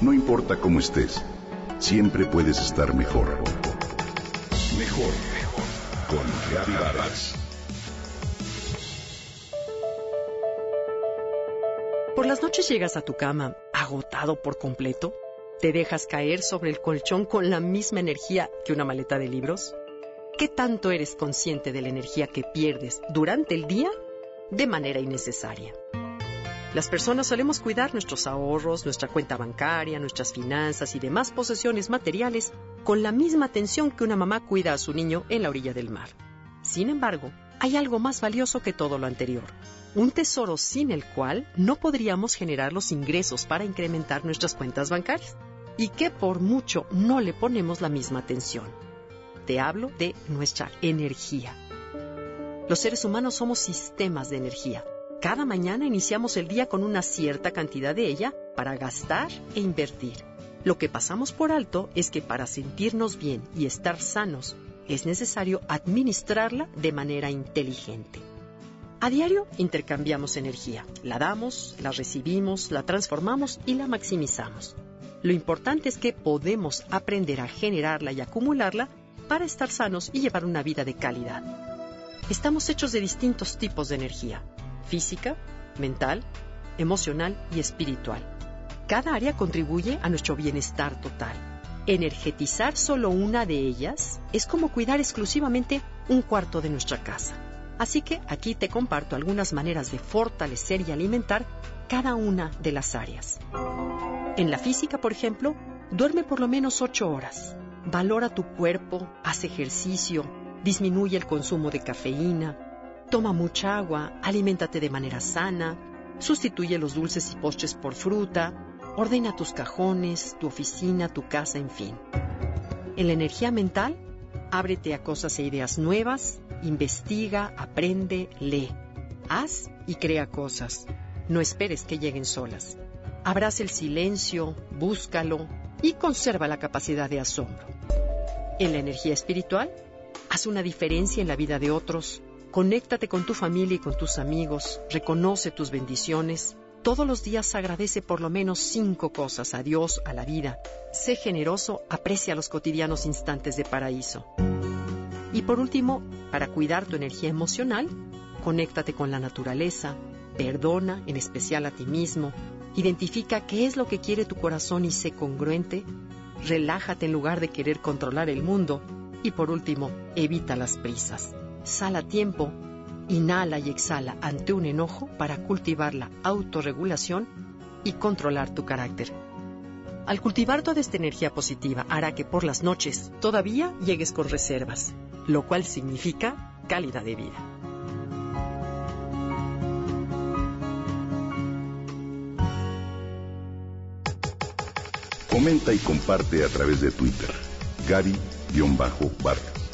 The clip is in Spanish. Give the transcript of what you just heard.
No importa cómo estés, siempre puedes estar mejor. Mejor, mejor. Con Vargas. Por las noches llegas a tu cama agotado por completo. ¿Te dejas caer sobre el colchón con la misma energía que una maleta de libros? ¿Qué tanto eres consciente de la energía que pierdes durante el día de manera innecesaria? Las personas solemos cuidar nuestros ahorros, nuestra cuenta bancaria, nuestras finanzas y demás posesiones materiales con la misma atención que una mamá cuida a su niño en la orilla del mar. Sin embargo, hay algo más valioso que todo lo anterior, un tesoro sin el cual no podríamos generar los ingresos para incrementar nuestras cuentas bancarias y que por mucho no le ponemos la misma atención. Te hablo de nuestra energía. Los seres humanos somos sistemas de energía cada mañana iniciamos el día con una cierta cantidad de ella para gastar e invertir. Lo que pasamos por alto es que para sentirnos bien y estar sanos es necesario administrarla de manera inteligente. A diario intercambiamos energía, la damos, la recibimos, la transformamos y la maximizamos. Lo importante es que podemos aprender a generarla y acumularla para estar sanos y llevar una vida de calidad. Estamos hechos de distintos tipos de energía física, mental, emocional y espiritual. Cada área contribuye a nuestro bienestar total. Energetizar solo una de ellas es como cuidar exclusivamente un cuarto de nuestra casa. Así que aquí te comparto algunas maneras de fortalecer y alimentar cada una de las áreas. En la física, por ejemplo, duerme por lo menos 8 horas. Valora tu cuerpo, haz ejercicio, disminuye el consumo de cafeína, Toma mucha agua, aliméntate de manera sana, sustituye los dulces y postres por fruta, ordena tus cajones, tu oficina, tu casa, en fin. En la energía mental, ábrete a cosas e ideas nuevas, investiga, aprende, lee. Haz y crea cosas. No esperes que lleguen solas. Abraza el silencio, búscalo y conserva la capacidad de asombro. En la energía espiritual, haz una diferencia en la vida de otros, Conéctate con tu familia y con tus amigos, reconoce tus bendiciones. Todos los días agradece por lo menos cinco cosas a Dios, a la vida. Sé generoso, aprecia los cotidianos instantes de paraíso. Y por último, para cuidar tu energía emocional, conéctate con la naturaleza, perdona, en especial a ti mismo, identifica qué es lo que quiere tu corazón y sé congruente, relájate en lugar de querer controlar el mundo y por último, evita las prisas. Sal a tiempo, inhala y exhala ante un enojo para cultivar la autorregulación y controlar tu carácter. Al cultivar toda esta energía positiva hará que por las noches todavía llegues con reservas, lo cual significa calidad de vida. Comenta y comparte a través de Twitter. Gaby-Vargas.